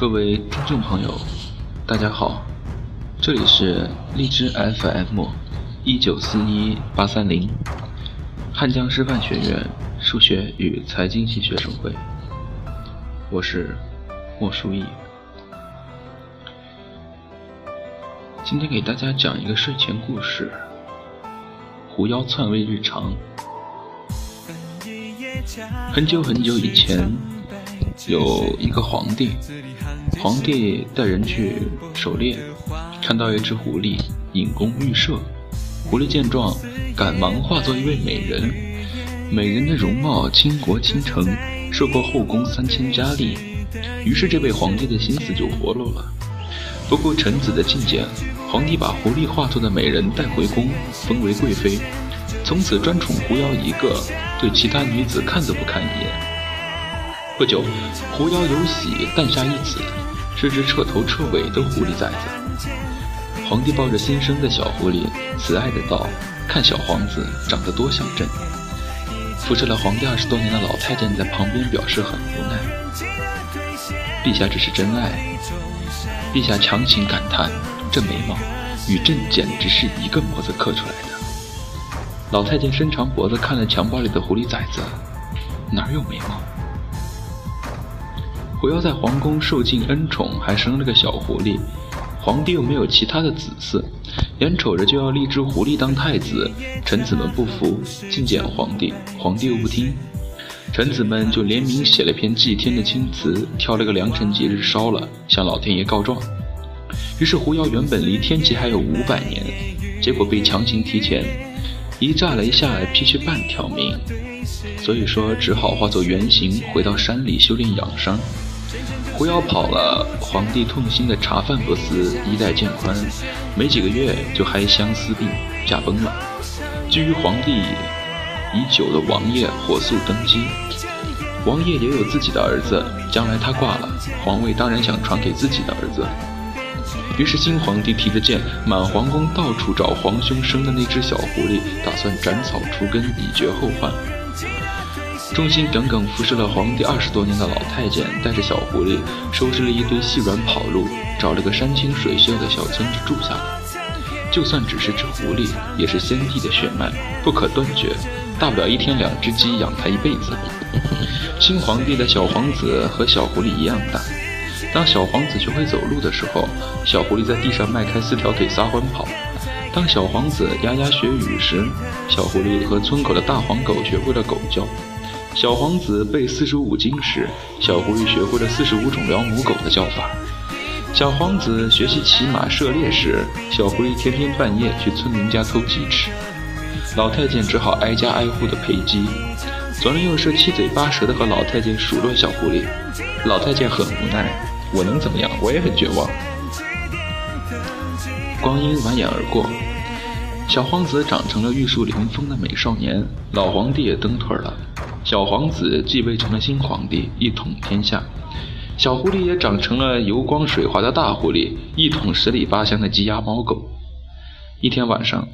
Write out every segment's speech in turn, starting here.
各位听众朋友，大家好，这里是荔枝 FM 一九四一八三零汉江师范学院数学与财经系学生会，我是莫书义。今天给大家讲一个睡前故事，《狐妖篡位日常》。很久很久以前，有一个皇帝，皇帝带人去狩猎，看到一只狐狸引弓欲射，狐狸见状，赶忙化作一位美人，美人的容貌倾国倾城，受过后宫三千佳丽，于是这位皇帝的心思就活络了。不顾臣子的进谏，皇帝把狐狸化作的美人带回宫，封为贵妃。从此专宠狐妖一个，对其他女子看都不看一眼。不久，狐妖有喜，诞下一子，是只彻头彻尾的狐狸崽子。皇帝抱着新生的小狐狸，慈爱的道：“看小皇子长得多像朕。”服侍了皇帝二十多年的老太监在旁边表示很无奈：“陛下这是真爱。”陛下强行感叹：“这眉毛，与朕简直是一个模子刻出来的。”老太监伸长脖子看了襁褓里的狐狸崽子，哪有眉毛？狐妖在皇宫受尽恩宠，还生了个小狐狸。皇帝又没有其他的子嗣，眼瞅着就要立只狐狸当太子，臣子们不服，进谏皇帝，皇帝又不听，臣子们就联名写了篇祭天的青词，挑了个良辰吉日烧了，向老天爷告状。于是狐妖原本离天启还有五百年，结果被强行提前。一炸雷下来，劈去半条命，所以说只好化作原形，回到山里修炼养伤。狐妖跑了，皇帝痛心的茶饭不思，衣带渐宽，没几个月就还相思病，驾崩了。至于皇帝已久的王爷火速登基，王爷也有自己的儿子，将来他挂了，皇位当然想传给自己的儿子。于是新皇帝提着剑，满皇宫到处找皇兄生的那只小狐狸，打算斩草除根，以绝后患。忠心耿耿服侍了皇帝二十多年的老太监，带着小狐狸，收拾了一堆细软跑路，找了个山清水秀的小村子住下了。就算只是只狐狸，也是先帝的血脉，不可断绝，大不了一天两只鸡养它一辈子。新皇帝的小皇子和小狐狸一样大。当小皇子学会走路的时候，小狐狸在地上迈开四条腿撒欢跑；当小皇子牙牙学语时，小狐狸和村口的大黄狗学会了狗叫；小皇子背四书五经时，小狐狸学会了四十五种辽母狗的叫法；小皇子学习骑马射猎时，小狐狸天天半夜去村民家偷鸡吃。老太监只好挨家挨户的陪鸡，左邻右舍七嘴八舌的和老太监数落小狐狸，老太监很无奈。我能怎么样？我也很绝望。光阴蜿蜒而过，小皇子长成了玉树临风的美少年，老皇帝也蹬腿了，小皇子继位成了新皇帝，一统天下。小狐狸也长成了油光水滑的大狐狸，一统十里八乡的鸡鸭猫狗。一天晚上，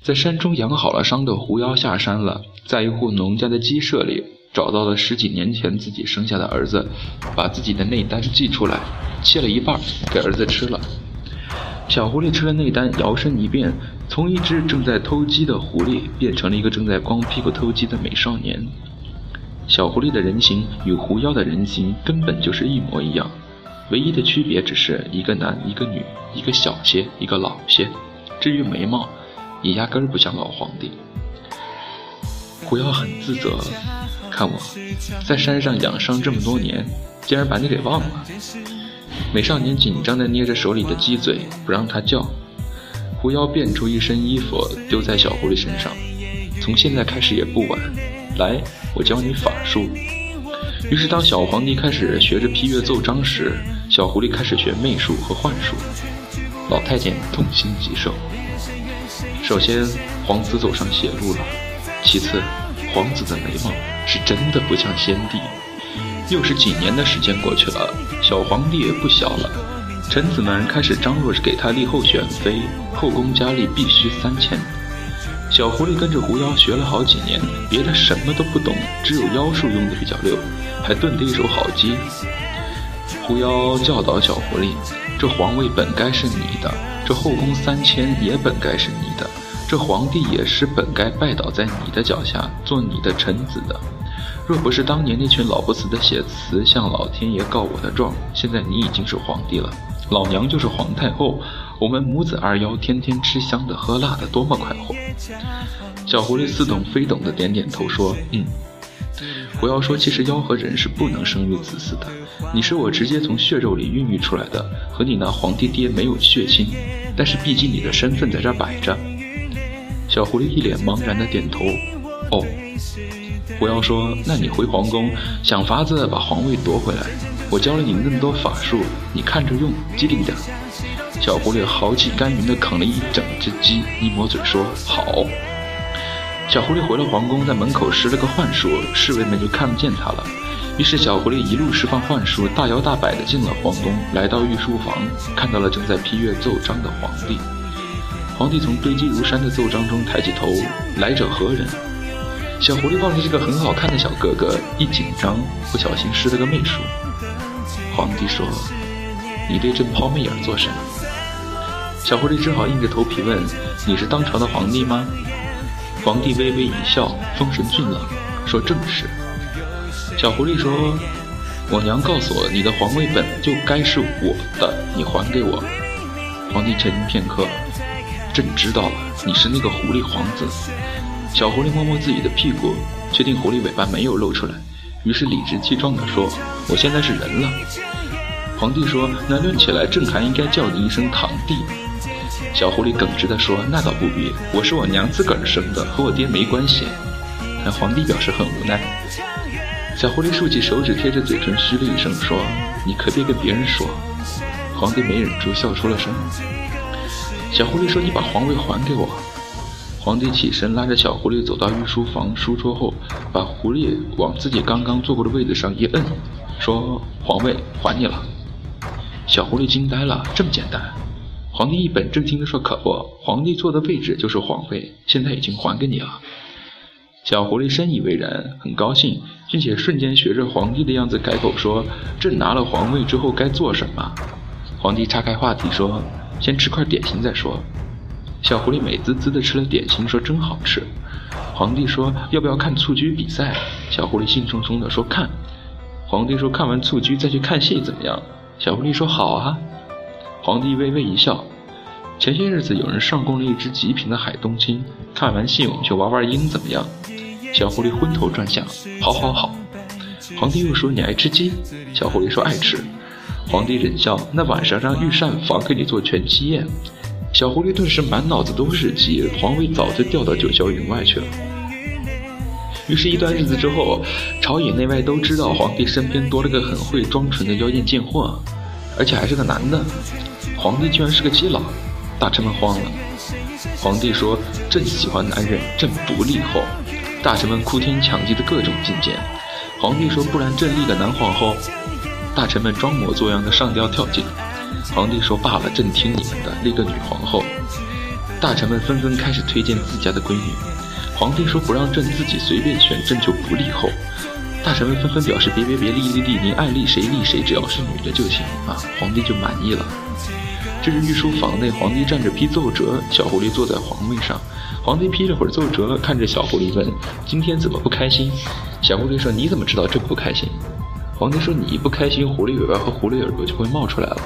在山中养好了伤的狐妖下山了，在一户农家的鸡舍里。找到了十几年前自己生下的儿子，把自己的内丹寄出来，切了一半给儿子吃了。小狐狸吃了内丹，摇身一变，从一只正在偷鸡的狐狸变成了一个正在光屁股偷鸡的美少年。小狐狸的人形与狐妖的人形根本就是一模一样，唯一的区别只是一个男一个女，一个小些，一个老些。至于眉毛，也压根儿不像老皇帝。狐妖很自责。看我，在山上养伤这么多年，竟然把你给忘了。美少年紧张地捏着手里的鸡嘴，不让它叫。狐妖变出一身衣服丢在小狐狸身上，从现在开始也不晚。来，我教你法术。于是，当小皇帝开始学着批阅奏章时，小狐狸开始学媚术和幻术。老太监痛心疾首。首先，皇子走上邪路了。其次，皇子的眉毛是真的不像先帝。又是几年的时间过去了，小皇帝也不小了，臣子们开始张罗着给他立后选妃，后宫佳丽必须三千。小狐狸跟着狐妖学了好几年，别的什么都不懂，只有妖术用的比较溜，还炖了一手好鸡。狐妖教导小狐狸：“这皇位本该是你的，这后宫三千也本该是你的，这皇帝也是本该拜倒在你的脚下，做你的臣子的。若不是当年那群老不死的写词向老天爷告我的状，现在你已经是皇帝了，老娘就是皇太后，我们母子二妖天天吃香的喝辣的，多么快活！”小狐狸似懂非懂的点点头说：“嗯。”狐妖说：“其实妖和人是不能生育子嗣的。你是我直接从血肉里孕育出来的，和你那皇帝爹没有血亲。但是毕竟你的身份在这摆着。”小狐狸一脸茫然的点头：“哦。”狐妖说：“那你回皇宫，想法子把皇位夺回来。我教了你那么多法术，你看着用，机灵点。”小狐狸豪气干云地啃了一整只鸡，一抹嘴说：“好。”小狐狸回了皇宫，在门口施了个幻术，侍卫们就看不见他了。于是小狐狸一路释放幻术，大摇大摆地进了皇宫，来到御书房，看到了正在批阅奏章的皇帝。皇帝从堆积如山的奏章中抬起头：“来者何人？”小狐狸望着这个很好看的小哥哥，一紧张，不小心施了个媚术。皇帝说：“你对朕抛媚眼做什么？”小狐狸只好硬着头皮问：“你是当朝的皇帝吗？”皇帝微微一笑，风神俊朗，说：“正是。”小狐狸说：“我娘告诉我，你的皇位本就该是我的，你还给我。”皇帝沉吟片刻：“朕知道了，你是那个狐狸皇子。”小狐狸摸摸自己的屁股，确定狐狸尾巴没有露出来，于是理直气壮地说：“我现在是人了。”皇帝说：“那论起来，朕还应该叫你一声堂弟。”小狐狸耿直地说：“那倒不必，我是我娘自个儿生的，和我爹没关系。”但皇帝表示很无奈。小狐狸竖起手指，贴着嘴唇嘘了一声，说：“你可别跟别人说。”皇帝没忍住笑出了声。小狐狸说：“你把皇位还给我。”皇帝起身，拉着小狐狸走到御书房书桌后，把狐狸往自己刚刚坐过的位子上一摁，说：“皇位还你了。”小狐狸惊呆了，这么简单？皇帝一本正经地说：“可不，皇帝坐的位置就是皇位，现在已经还给你了。”小狐狸深以为然，很高兴，并且瞬间学着皇帝的样子改口说：“朕拿了皇位之后该做什么？”皇帝岔开话题说：“先吃块点心再说。”小狐狸美滋滋地吃了点心，说：“真好吃。”皇帝说：“要不要看蹴鞠比赛？”小狐狸兴冲冲地说：“看。”皇帝说：“看完蹴鞠再去看戏怎么样？”小狐狸说：“好啊。”皇帝微微一笑。前些日子有人上供了一只极品的海东青，看完戏我们去玩玩鹰怎么样？小狐狸昏头转向，好好好。皇帝又说：“你爱吃鸡？”小狐狸说：“爱吃。”皇帝忍笑：“那晚上让御膳房给你做全鸡宴。”小狐狸顿时满脑子都是鸡，皇位早就掉到九霄云外去了。于是，一段日子之后，朝野内外都知道皇帝身边多了个很会装纯的妖艳贱货，而且还是个男的。皇帝居然是个基佬，大臣们慌了。皇帝说：“朕喜欢男人，朕不立后。”大臣们哭天抢地的各种进谏。皇帝说：“不然朕立个男皇后。”大臣们装模作样的上吊跳井。皇帝说：“罢了，朕听你们的，立个女皇后。”大臣们纷纷开始推荐自家的闺女。皇帝说：“不让朕自己随便选，朕就不立后。”大臣们纷纷表示：“别别别，立立立，您爱立谁立谁，只要是女的就行啊！”皇帝就满意了。这是御书房内，皇帝站着批奏折，小狐狸坐在皇位上。皇帝批了会儿奏折，看着小狐狸问：“今天怎么不开心？”小狐狸说：“你怎么知道朕不开心？”皇帝说：“你一不开心，狐狸尾巴和狐狸耳朵就会冒出来了。”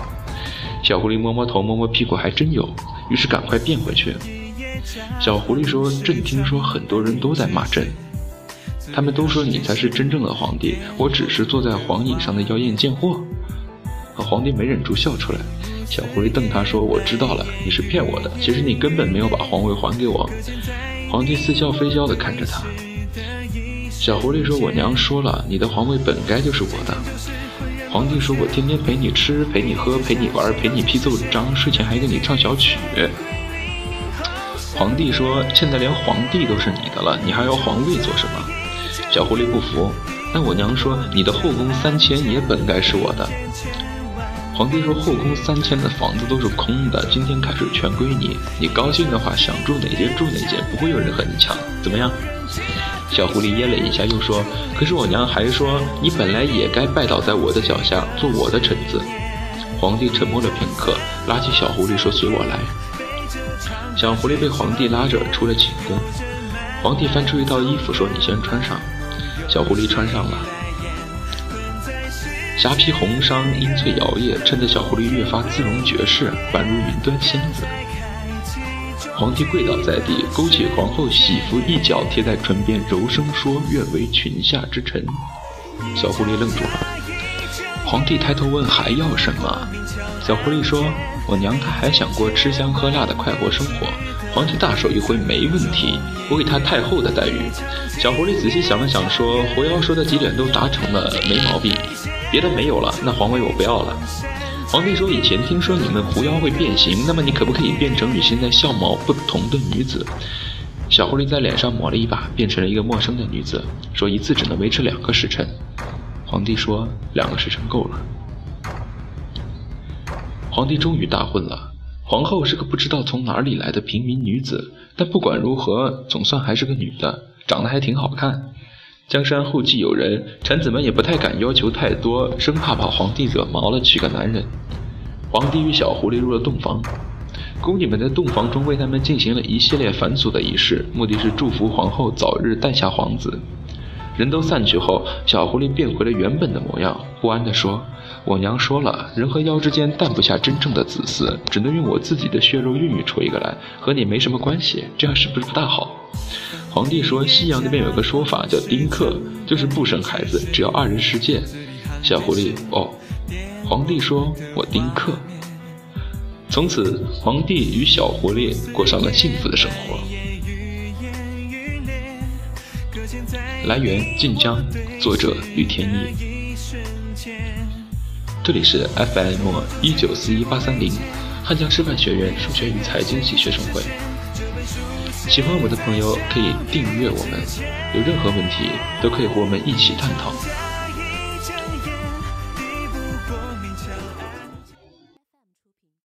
小狐狸摸摸头，摸摸屁股，还真有。于是赶快变回去。小狐狸说：“朕听说很多人都在骂朕，他们都说你才是真正的皇帝，我只是坐在皇椅上的妖艳贱货。”皇帝没忍住笑出来。小狐狸瞪他说：“我知道了，你是骗我的。其实你根本没有把皇位还给我。”皇帝似笑非笑地看着他。小狐狸说：“我娘说了，你的皇位本该就是我的。”皇帝说：“我天天陪你吃，陪你喝，陪你玩，陪你批奏章，睡前还给你唱小曲。”皇帝说：“现在连皇帝都是你的了，你还要皇位做什么？”小狐狸不服。那我娘说：“你的后宫三千也本该是我的。”皇帝说：“后宫三千的房子都是空的，今天开始全归你。你高兴的话，想住哪间住哪间，不会有人和你抢。怎么样？”小狐狸噎了一下，又说：“可是我娘还说，你本来也该拜倒在我的脚下，做我的臣子。”皇帝沉默了片刻，拉起小狐狸说：“随我来。”小狐狸被皇帝拉着出了寝宫。皇帝翻出一套衣服说：“你先穿上。”小狐狸穿上了。霞披红裳，阴翠摇曳，衬得小狐狸越发姿容绝世，宛如云端仙子。皇帝跪倒在地，勾起皇后喜服一角贴在唇边，柔声说：“愿为裙下之臣。”小狐狸愣住了。皇帝抬头问：“还要什么？”小狐狸说：“我娘她还想过吃香喝辣的快活生活。”皇帝大手一挥：“没问题，我给他太后的待遇。”小狐狸仔细想了想，说：“狐妖说的几点都达成了，没毛病。别的没有了，那皇位我不要了。”皇帝说：“以前听说你们狐妖会变形，那么你可不可以变成与现在相貌不同的女子？”小狐狸在脸上抹了一把，变成了一个陌生的女子，说：“一次只能维持两个时辰。”皇帝说：“两个时辰够了。”皇帝终于大婚了。皇后是个不知道从哪里来的平民女子，但不管如何，总算还是个女的，长得还挺好看。江山后继有人，臣子们也不太敢要求太多，生怕把皇帝惹毛了，娶个男人。皇帝与小狐狸入了洞房，宫女们在洞房中为他们进行了一系列繁琐的仪式，目的是祝福皇后早日诞下皇子。人都散去后，小狐狸变回了原本的模样，不安地说：“我娘说了，人和妖之间诞不下真正的子嗣，只能用我自己的血肉孕育出一个来，和你没什么关系，这样是不是不大好？”皇帝说：“西洋那边有个说法叫丁克，就是不生孩子，只要二人世界。”小狐狸：“哦。”皇帝说：“我丁克。”从此，皇帝与小狐狸过上了幸福的生活。来源：晋江，作者：吕天意。这里是 FM 一九四一八三零，汉江师范学院数学与财经系学生会。喜欢我们的朋友可以订阅我们，有任何问题都可以和我们一起探讨。